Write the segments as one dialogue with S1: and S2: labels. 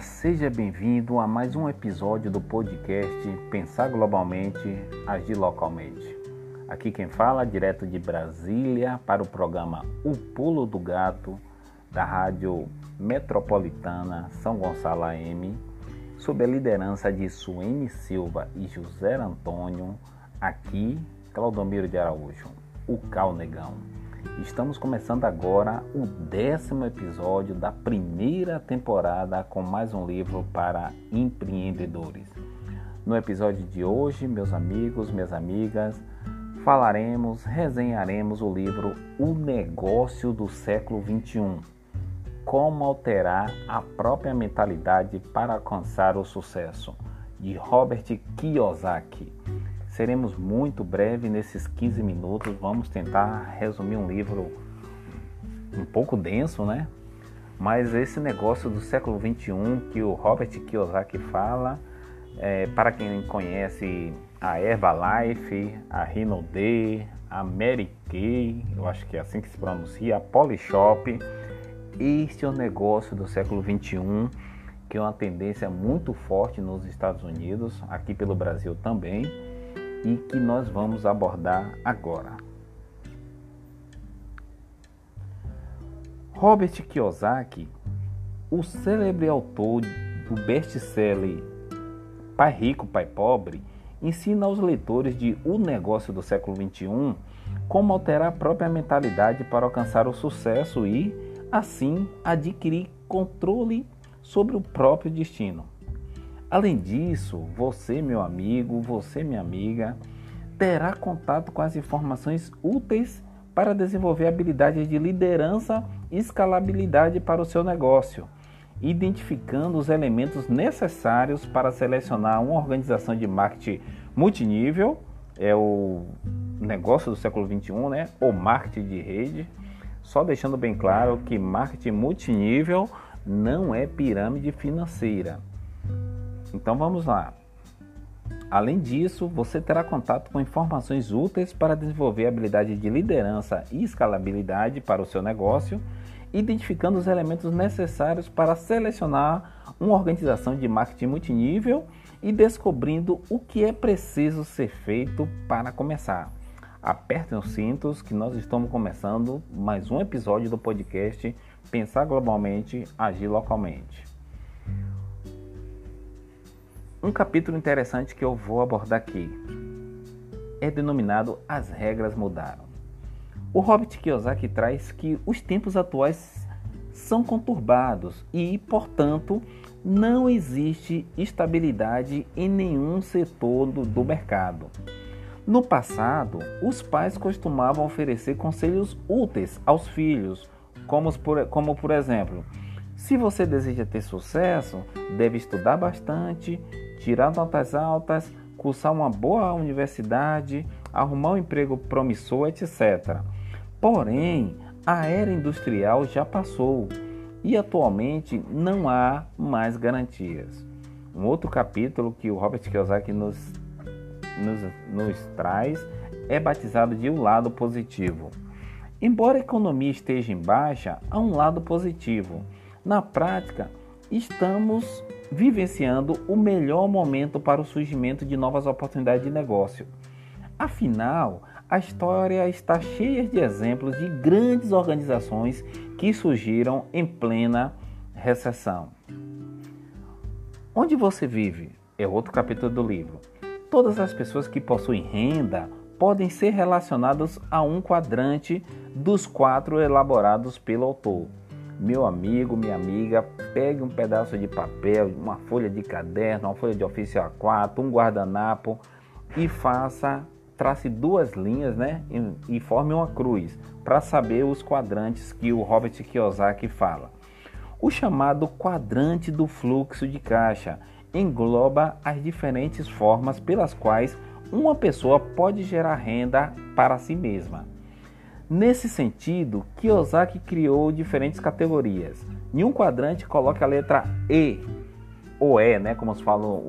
S1: Seja bem-vindo a mais um episódio do podcast Pensar Globalmente, Agir Localmente. Aqui quem fala, direto de Brasília, para o programa O Pulo do Gato, da Rádio Metropolitana São Gonçalo AM, sob a liderança de Suene Silva e José Antônio, aqui, Claudomiro de Araújo, o Cal Negão. Estamos começando agora o décimo episódio da primeira temporada com mais um livro para empreendedores. No episódio de hoje, meus amigos, minhas amigas, falaremos, resenharemos o livro O Negócio do Século XXI. Como alterar a própria mentalidade para alcançar o sucesso, de Robert Kiyosaki. Seremos muito breve nesses 15 minutos. Vamos tentar resumir um livro um pouco denso, né? Mas esse negócio do século 21 que o Robert Kiyosaki fala, é, para quem conhece a Herbalife, a Rinode, a Mary Kay, eu acho que é assim que se pronuncia, a Polishop, este é o negócio do século 21 que é uma tendência muito forte nos Estados Unidos, aqui pelo Brasil também e que nós vamos abordar agora. Robert Kiyosaki, o célebre autor do best-seller Pai Rico, Pai Pobre, ensina aos leitores de O Negócio do Século XXI como alterar a própria mentalidade para alcançar o sucesso e, assim, adquirir controle sobre o próprio destino. Além disso, você, meu amigo, você, minha amiga, terá contato com as informações úteis para desenvolver habilidades de liderança e escalabilidade para o seu negócio, identificando os elementos necessários para selecionar uma organização de marketing multinível, é o negócio do século 21, né? Ou marketing de rede. Só deixando bem claro que marketing multinível não é pirâmide financeira. Então vamos lá. Além disso, você terá contato com informações úteis para desenvolver habilidade de liderança e escalabilidade para o seu negócio, identificando os elementos necessários para selecionar uma organização de marketing multinível e descobrindo o que é preciso ser feito para começar. Apertem os cintos que nós estamos começando mais um episódio do podcast Pensar Globalmente, Agir Localmente. Um capítulo interessante que eu vou abordar aqui é denominado As Regras Mudaram. O Robert Kiyosaki traz que os tempos atuais são conturbados e, portanto, não existe estabilidade em nenhum setor do, do mercado. No passado, os pais costumavam oferecer conselhos úteis aos filhos, como por, como por exemplo, se você deseja ter sucesso, deve estudar bastante, tirar notas altas, cursar uma boa universidade, arrumar um emprego promissor, etc. Porém, a era industrial já passou e atualmente não há mais garantias. Um outro capítulo que o Robert Kiyosaki nos, nos, nos traz é batizado de O Lado Positivo. Embora a economia esteja em baixa, há um lado positivo. Na prática, estamos vivenciando o melhor momento para o surgimento de novas oportunidades de negócio. Afinal, a história está cheia de exemplos de grandes organizações que surgiram em plena recessão. Onde você vive? É outro capítulo do livro. Todas as pessoas que possuem renda podem ser relacionadas a um quadrante dos quatro elaborados pelo autor. Meu amigo, minha amiga, pegue um pedaço de papel, uma folha de caderno, uma folha de ofício A4, um guardanapo e faça, trace duas linhas, né? E, e forme uma cruz para saber os quadrantes que o Robert Kiyosaki fala. O chamado quadrante do fluxo de caixa engloba as diferentes formas pelas quais uma pessoa pode gerar renda para si mesma. Nesse sentido, Kiyosaki criou diferentes categorias. Em um quadrante coloca a letra E, ou E, né, como falam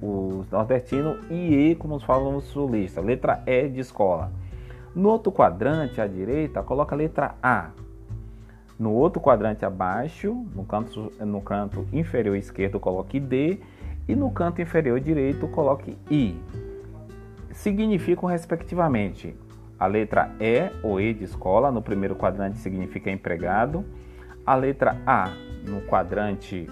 S1: os nordestinos, e E, como falam os sulistas, letra E de escola. No outro quadrante, à direita, coloca a letra A. No outro quadrante abaixo, no canto, no canto inferior esquerdo, coloque D e no canto inferior direito, coloque I. Significam respectivamente a letra E ou E de escola, no primeiro quadrante significa empregado, a letra A no quadrante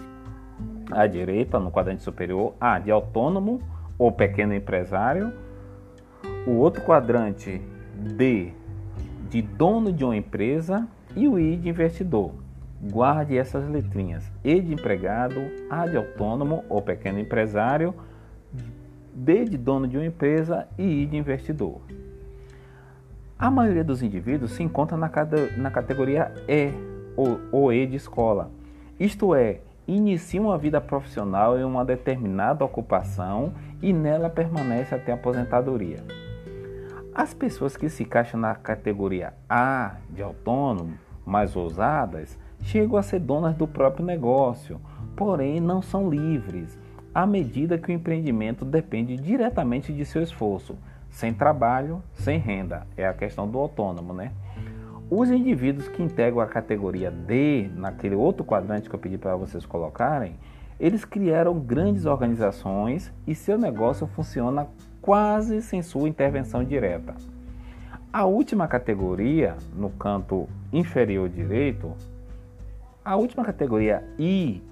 S1: à direita, no quadrante superior, A de autônomo ou pequeno empresário, o outro quadrante D de dono de uma empresa. E o I de investidor. Guarde essas letrinhas: E de empregado, A de autônomo ou pequeno empresário, D de dono de uma empresa e I de investidor. A maioria dos indivíduos se encontra na, na categoria E ou, ou E de escola, isto é, inicia uma vida profissional em uma determinada ocupação e nela permanece até a aposentadoria. As pessoas que se encaixam na categoria A de autônomo mais ousadas chegam a ser donas do próprio negócio, porém não são livres, à medida que o empreendimento depende diretamente de seu esforço, sem trabalho, sem renda. É a questão do autônomo, né? Os indivíduos que integram a categoria D, naquele outro quadrante que eu pedi para vocês colocarem, eles criaram grandes organizações e seu negócio funciona quase sem sua intervenção direta. A última categoria, no canto inferior direito, a última categoria I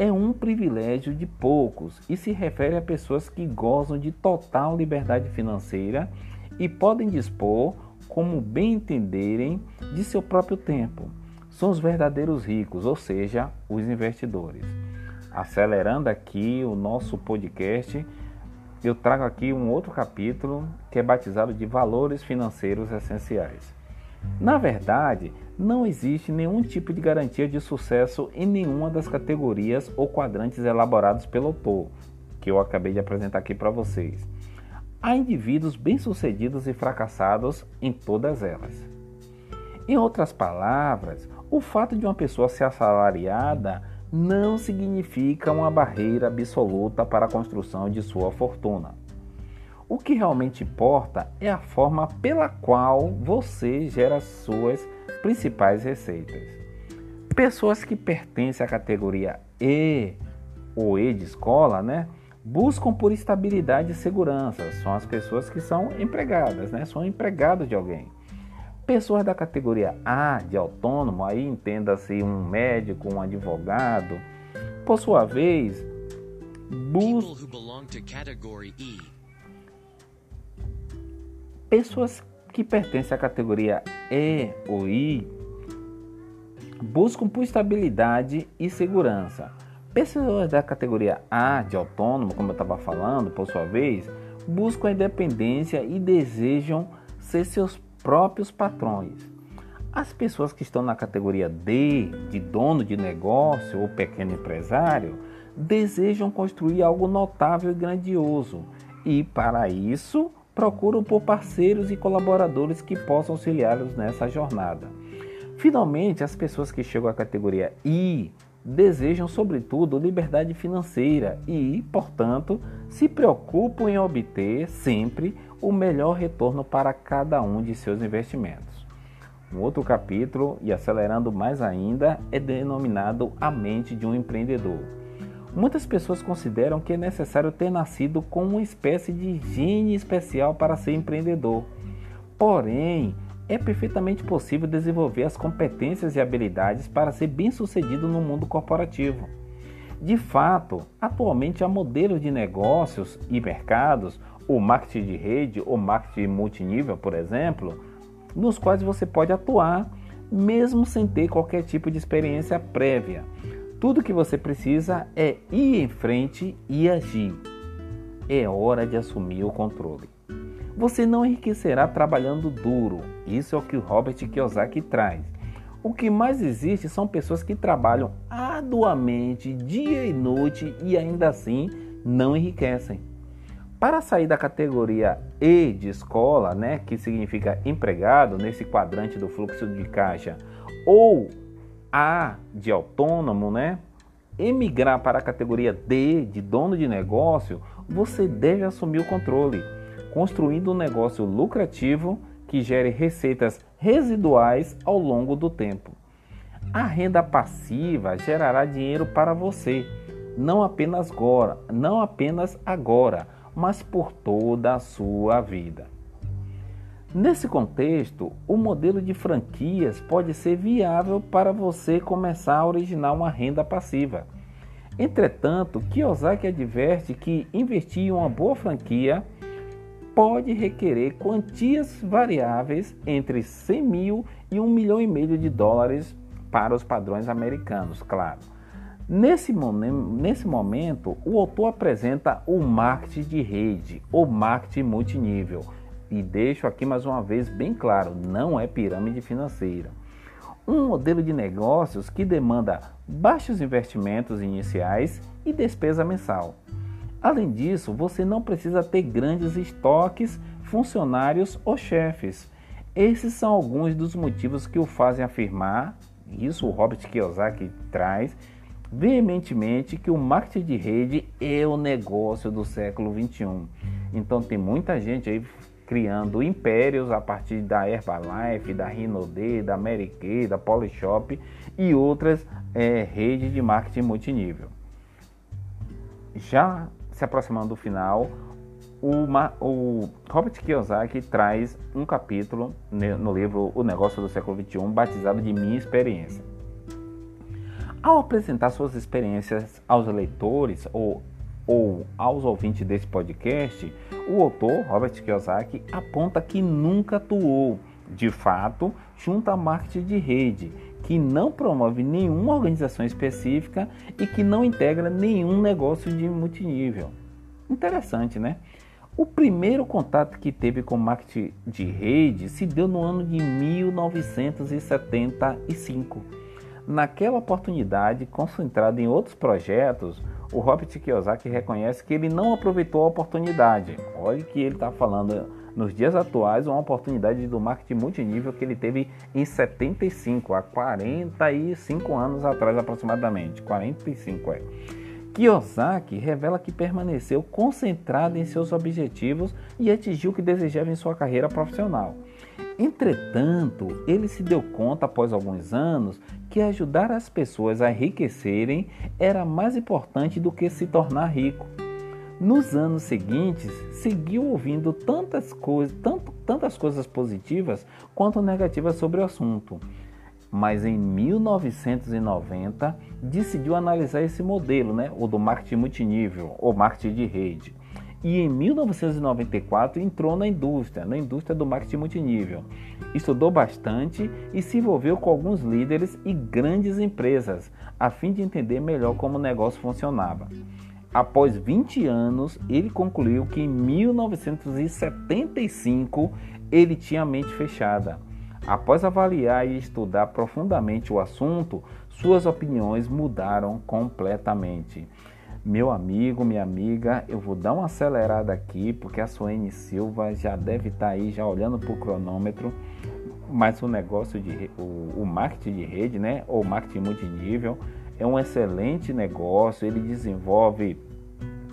S1: é um privilégio de poucos e se refere a pessoas que gozam de total liberdade financeira e podem dispor, como bem entenderem, de seu próprio tempo. São os verdadeiros ricos, ou seja, os investidores. Acelerando aqui o nosso podcast, eu trago aqui um outro capítulo que é batizado de Valores Financeiros Essenciais. Na verdade, não existe nenhum tipo de garantia de sucesso em nenhuma das categorias ou quadrantes elaborados pelo autor, que eu acabei de apresentar aqui para vocês. Há indivíduos bem-sucedidos e fracassados em todas elas. Em outras palavras, o fato de uma pessoa ser assalariada não significa uma barreira absoluta para a construção de sua fortuna. O que realmente importa é a forma pela qual você gera suas principais receitas. Pessoas que pertencem à categoria E ou E de escola, né, buscam por estabilidade e segurança. São as pessoas que são empregadas, né, são empregados de alguém. Pessoas da categoria A, de autônomo, aí entenda-se um médico, um advogado, por sua vez, buscam. Pessoas que pertencem à categoria E ou I buscam por estabilidade e segurança. Pessoas da categoria A, de autônomo, como eu estava falando, por sua vez, buscam a independência e desejam ser seus próprios patrões. As pessoas que estão na categoria D, de dono de negócio ou pequeno empresário, desejam construir algo notável e grandioso e, para isso, procuram por parceiros e colaboradores que possam auxiliá-los nessa jornada. Finalmente, as pessoas que chegam à categoria I desejam, sobretudo, liberdade financeira e, portanto, se preocupam em obter sempre o melhor retorno para cada um de seus investimentos. Um outro capítulo, e acelerando mais ainda, é denominado A Mente de um Empreendedor. Muitas pessoas consideram que é necessário ter nascido com uma espécie de gene especial para ser empreendedor. Porém, é perfeitamente possível desenvolver as competências e habilidades para ser bem-sucedido no mundo corporativo. De fato, atualmente há modelos de negócios e mercados, o marketing de rede ou marketing multinível, por exemplo, nos quais você pode atuar mesmo sem ter qualquer tipo de experiência prévia. Tudo que você precisa é ir em frente e agir. É hora de assumir o controle. Você não enriquecerá trabalhando duro. Isso é o que o Robert Kiyosaki traz. O que mais existe são pessoas que trabalham arduamente dia e noite e ainda assim não enriquecem. Para sair da categoria E de escola, né, que significa empregado nesse quadrante do fluxo de caixa, ou A de autônomo, né, emigrar para a categoria D de dono de negócio, você deve assumir o controle construindo um negócio lucrativo que gere receitas residuais ao longo do tempo. A renda passiva gerará dinheiro para você, não apenas agora, não apenas agora, mas por toda a sua vida. Nesse contexto, o modelo de franquias pode ser viável para você começar a originar uma renda passiva. Entretanto, Kiyosaki adverte que investir em uma boa franquia pode requerer quantias variáveis entre 100 mil e 1 milhão e meio de dólares para os padrões americanos, claro. Nesse, nesse momento, o autor apresenta o marketing de rede, o marketing multinível. E deixo aqui mais uma vez bem claro: não é pirâmide financeira. Um modelo de negócios que demanda baixos investimentos iniciais e despesa mensal. Além disso, você não precisa ter grandes estoques, funcionários ou chefes. Esses são alguns dos motivos que o fazem afirmar, isso o Robert Kiyosaki traz, veementemente que o marketing de rede é o negócio do século 21. Então tem muita gente aí criando impérios a partir da Herbalife, da Rinode, da Mary Kay, da Polishop e outras é, redes de marketing multinível. Já se aproximando do final, o, Robert Kiyosaki traz um capítulo no livro O Negócio do Século XXI, batizado de Minha Experiência. Ao apresentar suas experiências aos leitores ou, ou aos ouvintes desse podcast, o autor, Robert Kiyosaki, aponta que nunca atuou, de fato, junto a marketing de rede, que não promove nenhuma organização específica e que não integra nenhum negócio de multinível. Interessante, né? O primeiro contato que teve com marketing de rede se deu no ano de 1975 Naquela oportunidade, concentrado em outros projetos, o Robert Kiyosaki reconhece que ele não aproveitou a oportunidade. Olha que ele está falando nos dias atuais, uma oportunidade do marketing multinível que ele teve em 75, há 45 anos atrás aproximadamente. 45 é. Kiyosaki revela que permaneceu concentrado em seus objetivos e atingiu o que desejava em sua carreira profissional. Entretanto, ele se deu conta após alguns anos que ajudar as pessoas a enriquecerem era mais importante do que se tornar rico. Nos anos seguintes, seguiu ouvindo tantas, coisas, tanto, tantas coisas positivas quanto negativas sobre o assunto. Mas em 1990 decidiu analisar esse modelo, né, o do marketing multinível ou marketing de rede e em 1994 entrou na indústria, na indústria do marketing multinível. Estudou bastante e se envolveu com alguns líderes e grandes empresas, a fim de entender melhor como o negócio funcionava. Após 20 anos, ele concluiu que em 1975 ele tinha a mente fechada. Após avaliar e estudar profundamente o assunto, suas opiniões mudaram completamente. Meu amigo, minha amiga, eu vou dar uma acelerada aqui porque a Suene Silva já deve estar tá aí já olhando para o cronômetro. Mas o negócio de o, o marketing de rede, né, ou marketing multinível, é um excelente negócio. Ele desenvolve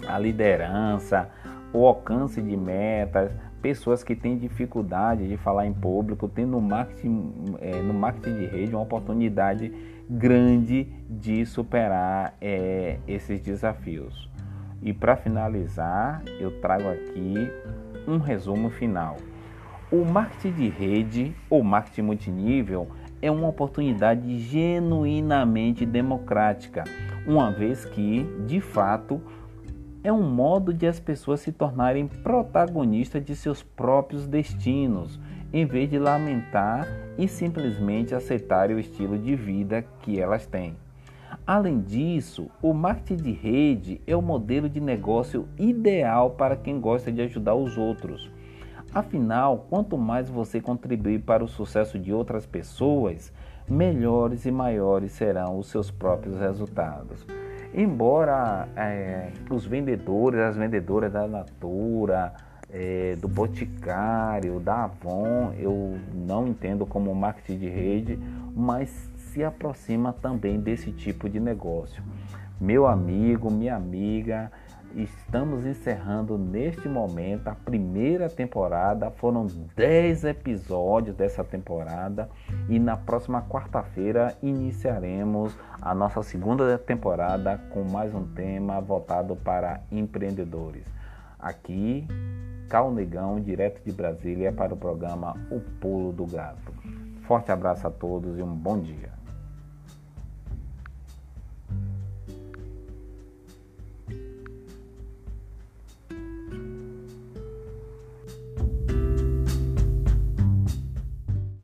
S1: a liderança, o alcance de metas, pessoas que têm dificuldade de falar em público, tendo no marketing, é, no marketing de rede uma oportunidade grande de superar é, esses desafios. E para finalizar, eu trago aqui um resumo final. O marketing de rede ou marketing multinível é uma oportunidade genuinamente democrática, uma vez que, de fato, é um modo de as pessoas se tornarem protagonistas de seus próprios destinos, em vez de lamentar e simplesmente aceitar o estilo de vida que elas têm. Além disso, o marketing de rede é o modelo de negócio ideal para quem gosta de ajudar os outros. Afinal, quanto mais você contribuir para o sucesso de outras pessoas, melhores e maiores serão os seus próprios resultados. Embora é, os vendedores, as vendedoras da Natura, é, do Boticário, da Avon, eu não entendo como marketing de rede, mas se aproxima também desse tipo de negócio. Meu amigo, minha amiga, estamos encerrando neste momento a primeira temporada. Foram 10 episódios dessa temporada e na próxima quarta-feira iniciaremos a nossa segunda temporada com mais um tema voltado para empreendedores. Aqui, Cal Negão, direto de Brasília, para o programa O Pulo do Gato. Forte abraço a todos e um bom dia.